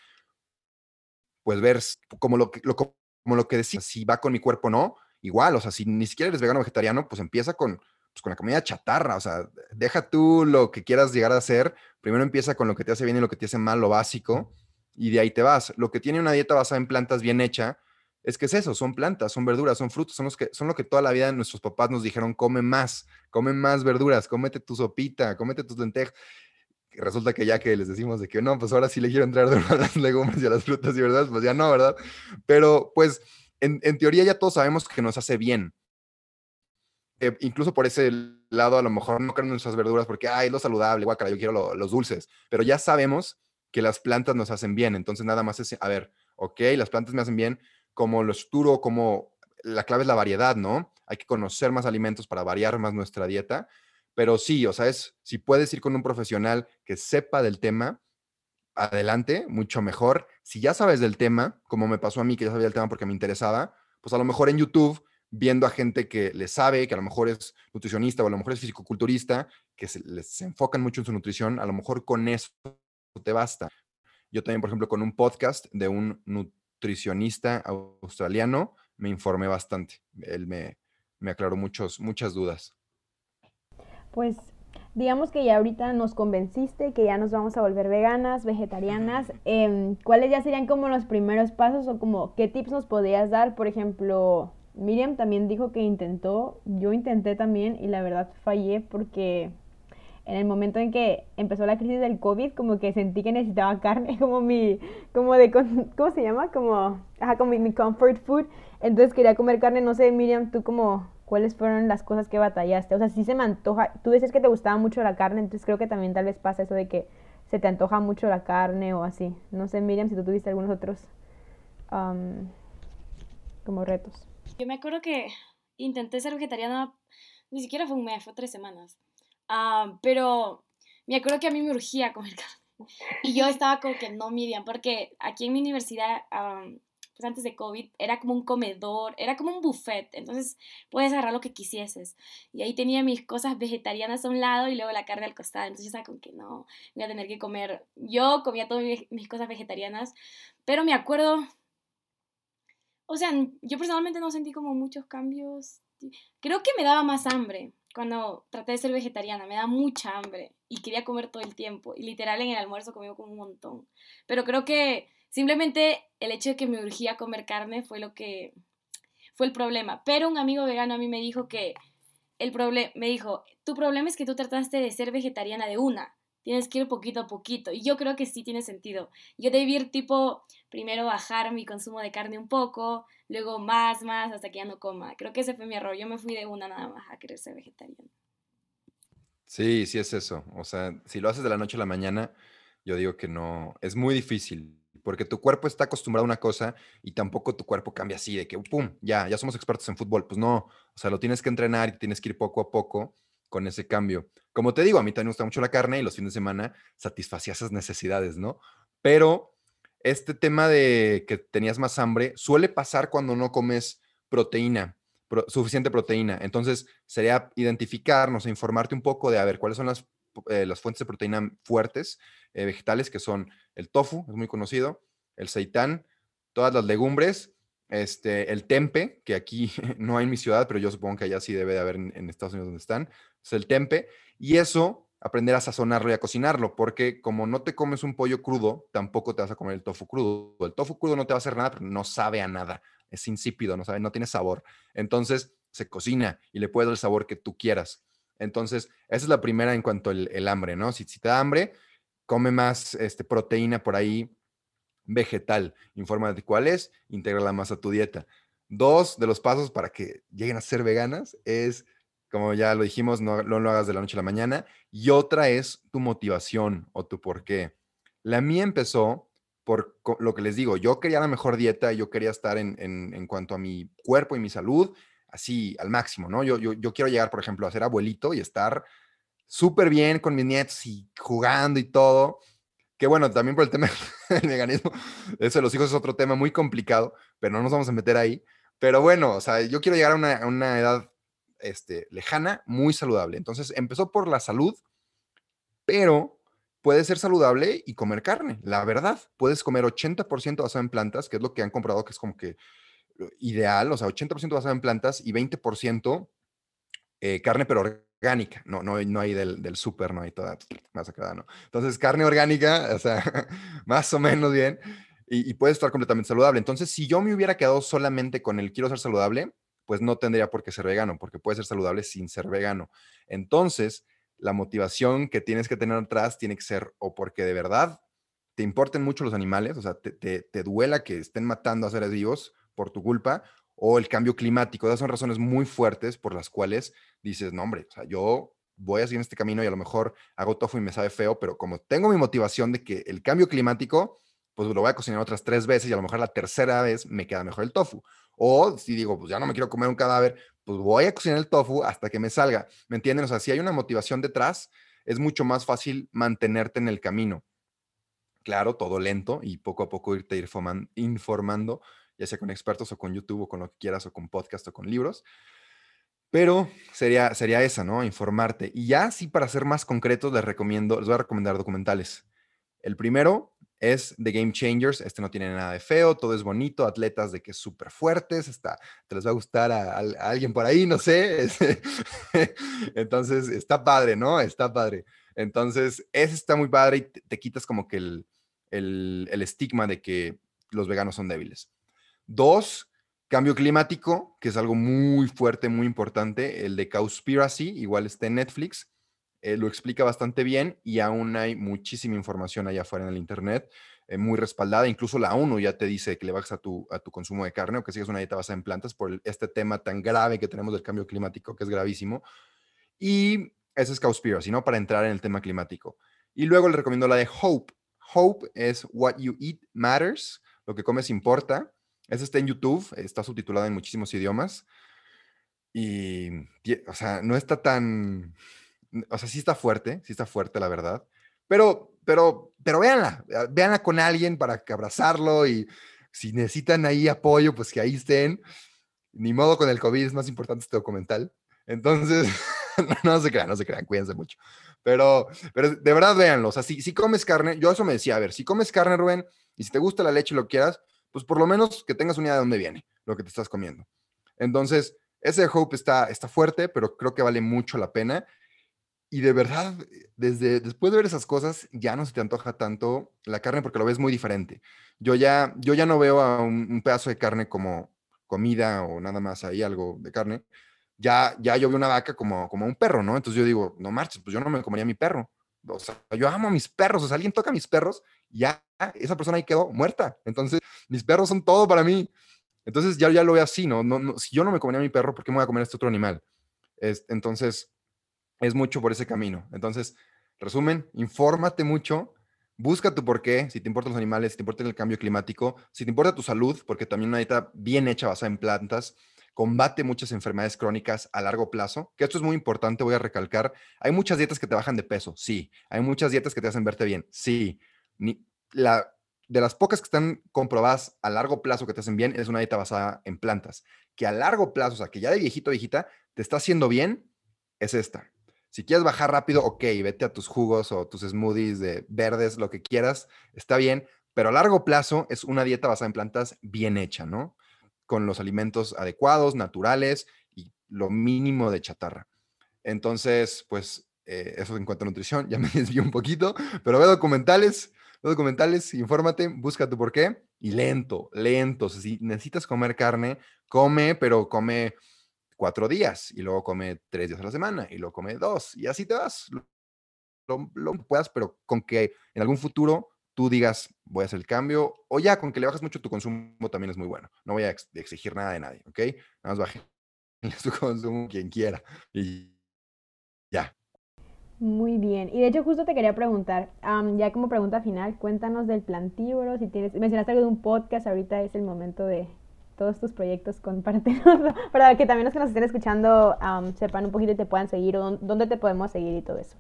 [SPEAKER 1] pues ver como lo que, lo, como lo que decís, si va con mi cuerpo o no, igual, o sea, si ni siquiera eres vegano o vegetariano, pues empieza con, pues con la comida chatarra, o sea, deja tú lo que quieras llegar a hacer, primero empieza con lo que te hace bien y lo que te hace mal, lo básico, y de ahí te vas. Lo que tiene una dieta basada en plantas bien hecha, es que es eso, son plantas, son verduras, son frutos, son, los que, son lo que toda la vida nuestros papás nos dijeron, come más, come más verduras, cómete tu sopita, cómete tus lentejas. Resulta que ya que les decimos de que no, pues ahora sí le quiero entrar de a las legumbres y a las frutas y verdad, pues ya no, ¿verdad? Pero pues en, teoría ya todos sabemos que nos hace bien. Eh, incluso por ese lado, a lo mejor no creen en nuestras verduras porque, ay, lo saludable, guacala, yo quiero los dulces, pero ya sabemos que las plantas nos hacen bien, entonces nada más es, a ver, ok, las plantas me hacen bien, como lo estructuro, como la clave es la variedad, ¿no? Hay que conocer más alimentos para variar más nuestra dieta. Pero sí, o sea, es, si puedes ir con un profesional que sepa del tema, adelante, mucho mejor. Si ya sabes del tema, como me pasó a mí, que ya sabía del tema porque me interesaba, pues a lo mejor en YouTube, viendo a gente que le sabe, que a lo mejor es nutricionista o a lo mejor es fisicoculturista, que se, les enfocan mucho en su nutrición, a lo mejor con eso te basta. Yo también, por ejemplo, con un podcast de un nutricionista australiano, me informé bastante. Él me, aclaró muchos, muchas dudas.
[SPEAKER 4] Pues digamos que ya ahorita nos convenciste que ya nos vamos a volver veganas, vegetarianas. Em, ¿Cuáles ya serían como los primeros pasos o como qué tips nos podrías dar? Por ejemplo, Miriam también dijo que intentó, yo intenté también y la verdad fallé porque en el momento en que empezó la crisis del COVID, como que sentí que necesitaba carne, como mi, como de, ¿cómo se llama? Como, ajá, como mi, comfort food. Entonces quería comer carne, no sé, Miriam, tú como, ¿cuáles fueron las cosas que batallaste? O sea, sí se me antoja, tú dices que te gustaba mucho la carne, entonces creo que también tal vez pasa eso de que se te antoja mucho la carne o así. No sé, Miriam, si tú tuviste algunos otros como retos.
[SPEAKER 3] Yo me acuerdo que intenté ser vegetariana, ni siquiera fue un mes, fue tres semanas. Ah, pero me acuerdo que a mí me urgía comer carne. Y yo estaba como que no, Miriam, porque aquí en mi universidad, pues antes de COVID, era como un comedor, era como un buffet. Entonces puedes agarrar lo que quisieses. Y ahí tenía mis cosas vegetarianas a un lado y luego la carne al costado. Entonces yo estaba como que no, voy a tener que comer. Yo comía todas mis cosas vegetarianas, pero me acuerdo. O sea, yo personalmente no sentí como muchos cambios. Creo que me daba más hambre cuando traté de ser vegetariana, me da mucha hambre y quería comer todo el tiempo. Y literal en el almuerzo comí como un montón. Pero creo que simplemente el hecho de que me urgía comer carne fue lo que fue el problema. Pero un amigo vegano a mí me dijo que el problema, me dijo, tu problema es que tú trataste de ser vegetariana de una. Tienes que ir poquito a poquito. Y yo creo que sí tiene sentido. Yo debí ir tipo, primero bajar mi consumo de carne un poco, luego más, más, hasta que ya no coma. Creo que ese fue mi error. Yo me fui de una nada más a querer vegetariano.
[SPEAKER 1] Sí, sí es eso. O sea, si lo haces de la noche a la mañana, yo digo que no, es muy difícil, porque tu cuerpo está acostumbrado a una cosa y tampoco tu cuerpo cambia así, de que, ¡pum!, ya, ya somos expertos en fútbol. Pues no, o sea, lo tienes que entrenar y tienes que ir poco a poco con ese cambio. Como te digo, a mí también me gusta mucho la carne y los fines de semana satisfacía esas necesidades, ¿no? Pero este tema de que tenías más hambre suele pasar cuando no comes proteína, suficiente proteína. Entonces, sería identificarnos e informarte un poco de a ver cuáles son las, eh, las fuentes de proteína fuertes eh, vegetales, que son el tofu, es muy conocido, el seitán, todas las legumbres, este, el tempe, que aquí no hay en mi ciudad, pero yo supongo que allá sí debe de haber en, en Estados Unidos donde están, es el tempe, y eso aprender a sazonarlo y a cocinarlo, porque como no te comes un pollo crudo, tampoco te vas a comer el tofu crudo. El tofu crudo no te va a hacer nada, pero no sabe a nada. Es insípido, no sabe, no tiene sabor. Entonces se cocina y le puedes dar el sabor que tú quieras. Entonces, esa es la primera en cuanto al el hambre, ¿no? Si, si, te da hambre, come más este, proteína por ahí vegetal. Infórmate cuál es, integrala más a tu dieta. Dos de los pasos para que lleguen a ser veganas es como ya lo dijimos, no, lo hagas de la noche a la mañana. Y otra es tu motivación o tu por qué. La mía empezó por lo que les digo, yo quería la mejor dieta, yo quería estar en, en, cuanto a mi cuerpo y mi salud, así al máximo, ¿no? Yo, yo, quiero llegar, por ejemplo, a ser abuelito y estar súper bien con mis nietos y jugando y todo. Que bueno, también por el tema del veganismo, eso de los hijos es otro tema muy complicado, pero no nos vamos a meter ahí. Pero bueno, o sea, yo quiero llegar a una edad este, lejana, muy saludable. Entonces empezó por la salud, pero puede ser saludable y comer carne, la verdad. Puedes comer 80% basado en plantas, que es lo que han comprobado que es como que ideal, o sea, 80% basado en plantas y 20% eh, carne, pero orgánica, no, no, no hay del, del súper, no hay toda masacrada, ¿no? Entonces, carne orgánica, o sea, más o menos bien, y, y, puede estar completamente saludable. Entonces, si yo me hubiera quedado solamente con el quiero ser saludable, pues no tendría por qué ser vegano, porque puede ser saludable sin ser vegano. Entonces, la motivación que tienes que tener atrás tiene que ser o porque de verdad te importen mucho los animales, o sea, te, duela que estén matando a seres vivos por tu culpa, o el cambio climático. Esas son razones muy fuertes por las cuales dices, no, hombre, o sea, yo voy a seguir en este camino y a lo mejor hago tofu y me sabe feo, pero como tengo mi motivación de que el cambio climático, pues lo voy a cocinar otras tres veces y a lo mejor la tercera vez me queda mejor el tofu. O si digo, pues ya no me quiero comer un cadáver, pues voy a cocinar el tofu hasta que me salga. ¿Me entienden? O sea, si hay una motivación detrás, es mucho más fácil mantenerte en el camino. Claro, todo lento y poco a poco irte ir informando ya sea con expertos o con YouTube o con lo que quieras o con podcast o con libros. Pero sería, sería esa, ¿no? Informarte. Y ya sí, para ser más concretos, les recomiendo, les voy a recomendar documentales. El primero es The Game Changers. Este no tiene nada de feo, todo es bonito, atletas de que súper fuertes, está, te les va a gustar a, alguien por ahí, no sé. Entonces, está padre, ¿no? Está padre. Entonces, ese está muy padre y te, te quitas como que el, el, el estigma de que los veganos son débiles. Dos, cambio climático, que es algo muy fuerte, muy importante. El de Cowspiracy, igual está en Netflix. Eh, lo explica bastante bien y aún hay muchísima información allá afuera en el Internet, eh, muy respaldada. Incluso la ONU ya te dice que le bajes a tu, a tu consumo de carne o que sigas una dieta basada en plantas por este tema tan grave que tenemos del cambio climático, que es gravísimo. Y ese es Cowspiracy, ¿no? Para entrar en el tema climático. Y luego le recomiendo la de Hope. Hope es What You Eat Matters, lo que comes importa. Ese está en YouTube, está subtitulado en muchísimos idiomas. Y, o sea, no está tan. O sea, sí está fuerte, sí está fuerte, la verdad. Pero, pero, pero véanla, véanla con alguien para que abrazarlo y si necesitan ahí apoyo, pues que ahí estén. Ni modo con el COVID, es más importante este documental. Entonces, no, no se crean, no se crean, cuídense mucho. Pero, pero de verdad véanlo. O sea, si, si comes carne, yo eso me decía, a ver, si comes carne, Rubén, y si te gusta la leche y lo quieras, pues por lo menos que tengas una idea de dónde viene lo que te estás comiendo. Entonces, ese Hope está, está fuerte, pero creo que vale mucho la pena. Y de verdad, desde después de ver esas cosas, ya no se te antoja tanto la carne porque lo ves muy diferente. Yo ya, yo ya no veo a un, un pedazo de carne como comida o nada más ahí algo de carne. Ya, ya yo veo una vaca como, como un perro, ¿no? Entonces yo digo, no marches, pues yo no me comería a mi perro. O sea, yo amo a mis perros, o sea, alguien toca a mis perros, ya esa persona ahí quedó muerta. Entonces, mis perros son todo para mí. Entonces, ya, ya lo veo así, ¿no? No, Si yo no me comería a mi perro, ¿por qué me voy a comer a este otro animal? Es, entonces, es mucho por ese camino. Entonces, resumen, infórmate mucho, busca tu por qué, si te importan los animales, si te importa el cambio climático, si te importa tu salud, porque también una dieta bien hecha basada en plantas, combate muchas enfermedades crónicas a largo plazo, que esto es muy importante, voy a recalcar. Hay muchas dietas que te bajan de peso, sí. Hay muchas dietas que te hacen verte bien, sí. Ni, la, de las pocas que están comprobadas a largo plazo que te hacen bien, es una dieta basada en plantas. Que a largo plazo, o sea, que ya de viejito, viejita, te está haciendo bien, es esta. Si quieres bajar rápido, ok, vete a tus jugos o tus smoothies de verdes, lo que quieras, está bien, pero a largo plazo es una dieta basada en plantas bien hecha, ¿no? Con los alimentos adecuados, naturales y lo mínimo de chatarra. Entonces, pues eh, eso en cuanto a nutrición, ya me desvió un poquito, pero ve documentales, los documentales, infórmate, busca tu por qué y lento, lento. Si necesitas comer carne, come, pero come cuatro días y luego come tres días a la semana y luego come dos y así te vas. Lo, puedas, pero con que en algún futuro tú digas, voy a hacer el cambio, o ya con que le bajas mucho tu consumo también es muy bueno. No voy a ex exigir nada de nadie, ¿ok? Nada más baje su consumo quien quiera y ya.
[SPEAKER 4] Muy bien. Y de hecho justo te quería preguntar, um, ya como pregunta final, cuéntanos del plantívoro, si tienes, mencionaste algo de un podcast, ahorita es el momento de todos tus proyectos, compártenos, para que también los que nos estén escuchando um, sepan un poquito y te puedan seguir, o dónde te podemos seguir y todo eso.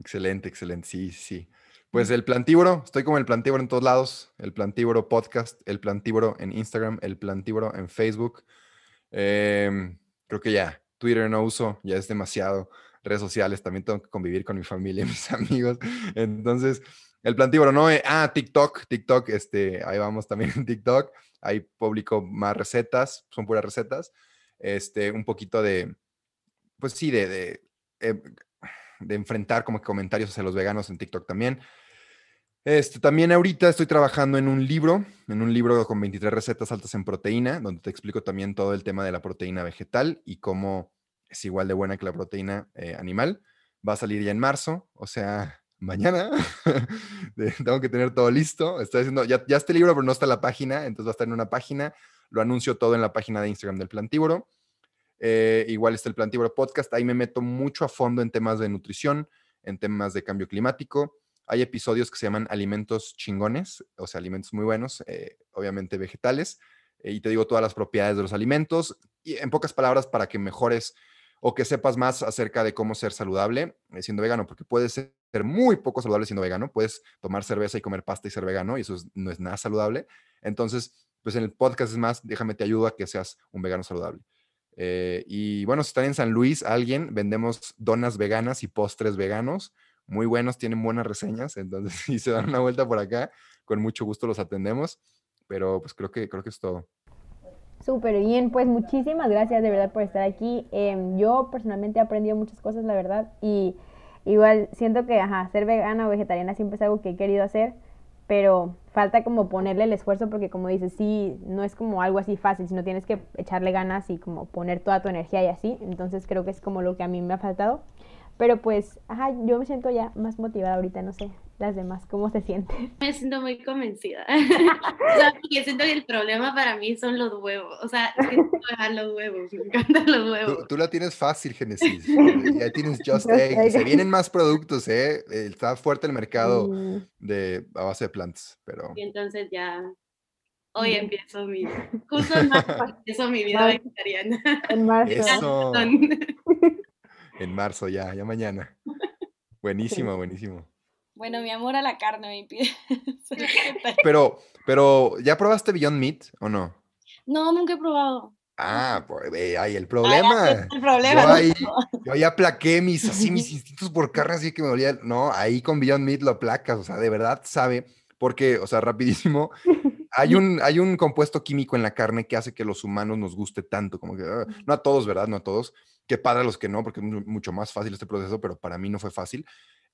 [SPEAKER 1] Excelente, excelente, sí, sí. Pues el plantívoro, estoy como el plantívoro en todos lados, el plantívoro podcast, el plantívoro en Instagram, el plantívoro en Facebook. Eh, creo que ya, Twitter no uso, ya es demasiado. Redes sociales, también tengo que convivir con mi familia, mis amigos. Entonces, el plantívoro, no, eh, ah, TikTok, TikTok, este, ahí vamos también en TikTok. Ahí publico más recetas, son puras recetas. Este, un poquito de, pues sí, de, de, eh, de enfrentar como comentarios hacia los veganos en TikTok también. Este, también ahorita estoy trabajando en un libro, en un libro con 23 recetas altas en proteína, donde te explico también todo el tema de la proteína vegetal y cómo es igual de buena que la proteína eh, animal. Va a salir ya en marzo, o sea, mañana. Tengo que tener todo listo. Estoy haciendo, ya, ya este libro, pero no está en la página, entonces va a estar en una página. Lo anuncio todo en la página de Instagram del Plantívoro. Eh, igual está el Plantívoro Podcast. Ahí me meto mucho a fondo en temas de nutrición, en temas de cambio climático hay episodios que se llaman alimentos chingones, o sea, alimentos muy buenos, eh, obviamente vegetales, eh, y te digo todas las propiedades de los alimentos, y en pocas palabras para que mejores o que sepas más acerca de cómo ser saludable eh, siendo vegano, porque puedes ser muy poco saludable siendo vegano, puedes tomar cerveza y comer pasta y ser vegano, y eso no es nada saludable. Entonces, pues en el podcast es más, déjame te ayudo a que seas un vegano saludable. y bueno, si están en San Luis, alguien, vendemos donas veganas y postres veganos muy buenos, tienen buenas reseñas, entonces si se dan una vuelta por acá, con mucho gusto los atendemos, pero pues creo que, creo que es todo.
[SPEAKER 4] Súper bien, pues muchísimas gracias de verdad por estar aquí. Em, yo personalmente he aprendido muchas cosas, la verdad, y igual siento que, ajá, ser vegana o vegetariana siempre es algo que he querido hacer, pero falta como ponerle el esfuerzo porque como dices, sí, no es como algo así fácil, sino tienes que echarle ganas y como poner toda tu energía y así, entonces creo que es como lo que a mí me ha faltado. Pero pues, ajá, yo me siento ya más motivada ahorita, no sé, las demás, ¿cómo se sienten?
[SPEAKER 2] Me siento muy convencida. o sea, porque siento que el problema para mí son los huevos. O sea, los huevos, me encantan los huevos.
[SPEAKER 1] Tú, la tienes fácil, Genesis. ya tienes Just Egg. Se vienen más productos, ¿eh? Está fuerte el mercado de, a base de plantas, pero...
[SPEAKER 2] Y entonces ya Hoy empiezo mi, justo en marzo empiezo mi vida vegetariana.
[SPEAKER 4] En marzo.
[SPEAKER 1] Eso. En marzo ya, ya mañana. Buenísimo, buenísimo.
[SPEAKER 3] Bueno, mi amor a la carne me impide.
[SPEAKER 1] pero, pero, ¿ya probaste Beyond Meat o no?
[SPEAKER 3] No, nunca he probado.
[SPEAKER 1] Ah, pues ahí el problema.
[SPEAKER 3] el problema.
[SPEAKER 1] Yo, ahí, yo ahí aplaqué mis, así, mis instintos por carne, así que me dolía. No, ahí con Beyond Meat lo aplacas, o sea, de verdad sabe, porque, o sea, rapidísimo, hay un, hay un compuesto químico en la carne que hace que los humanos nos guste tanto, como que, ah, no a todos, ¿verdad? No a todos, que para los que no, porque es mucho más fácil este proceso, pero para mí no fue fácil.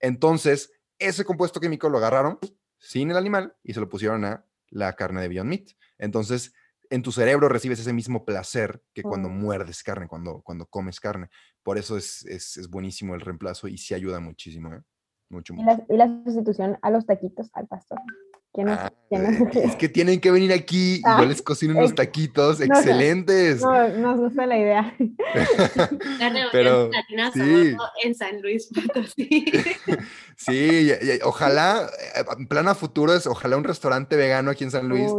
[SPEAKER 1] Entonces, ese compuesto químico lo agarraron sin el animal y se lo pusieron a la carne de Beyond Meat. Entonces, en tu cerebro recibes ese mismo placer que cuando oh. muerdes carne, cuando, cuando comes carne. Por eso es, es, es buenísimo el reemplazo y sí ayuda muchísimo. ¿eh? Mucho,
[SPEAKER 4] mucho. ¿Y, la, ¿Y la sustitución a los taquitos al pastor?
[SPEAKER 1] Ah, es que tienen que venir aquí y yo ah, les cocino unos taquitos excelentes.
[SPEAKER 4] No, nos gusta la idea.
[SPEAKER 2] Pero sí. en San Luis Potosí.
[SPEAKER 1] sí, ojalá, eh, en plan a futuro es ojalá un restaurante vegano aquí en San Luis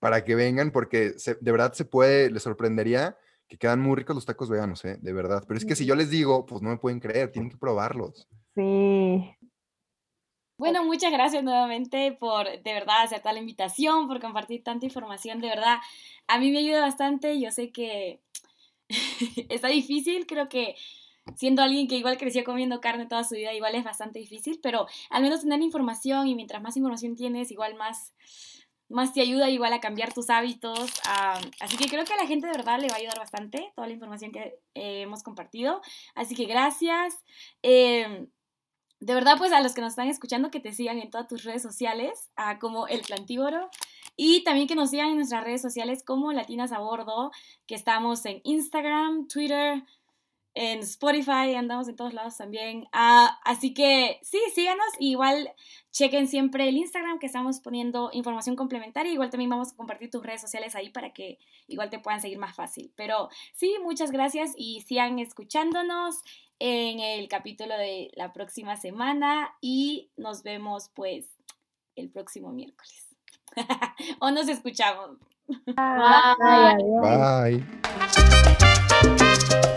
[SPEAKER 1] para que vengan porque de verdad se puede, les sorprendería que quedan muy ricos los tacos veganos, ¿eh? de verdad. Pero es que si yo les digo, pues no me pueden creer, tienen que probarlos.
[SPEAKER 4] Sí,
[SPEAKER 3] bueno, muchas gracias nuevamente por de verdad aceptar la invitación, por compartir tanta información. De verdad, a mí me ayuda bastante. Yo sé que está difícil, creo que siendo alguien que igual creció comiendo carne toda su vida, igual es bastante difícil, pero al menos tener información y mientras más información tienes, igual más, más te ayuda igual a cambiar tus hábitos. así que creo que a la gente de verdad le va a ayudar bastante toda la información que eh, hemos compartido. Así que gracias. Eh, de verdad, pues a los que nos están escuchando, que te sigan en todas tus redes sociales, como El Plantívoro, y también que nos sigan en nuestras redes sociales como Latinas a Bordo, que estamos en Instagram, Twitter, en Spotify, andamos en todos lados también. Ah, así que sí, síganos, igual chequen siempre el Instagram que estamos poniendo información complementaria, igual también vamos a compartir tus redes sociales ahí para que igual te puedan seguir más fácil. Pero sí, muchas gracias y sigan escuchándonos en el capítulo de la próxima semana y nos vemos pues el próximo miércoles. o nos escuchamos.
[SPEAKER 1] Bye. Bye.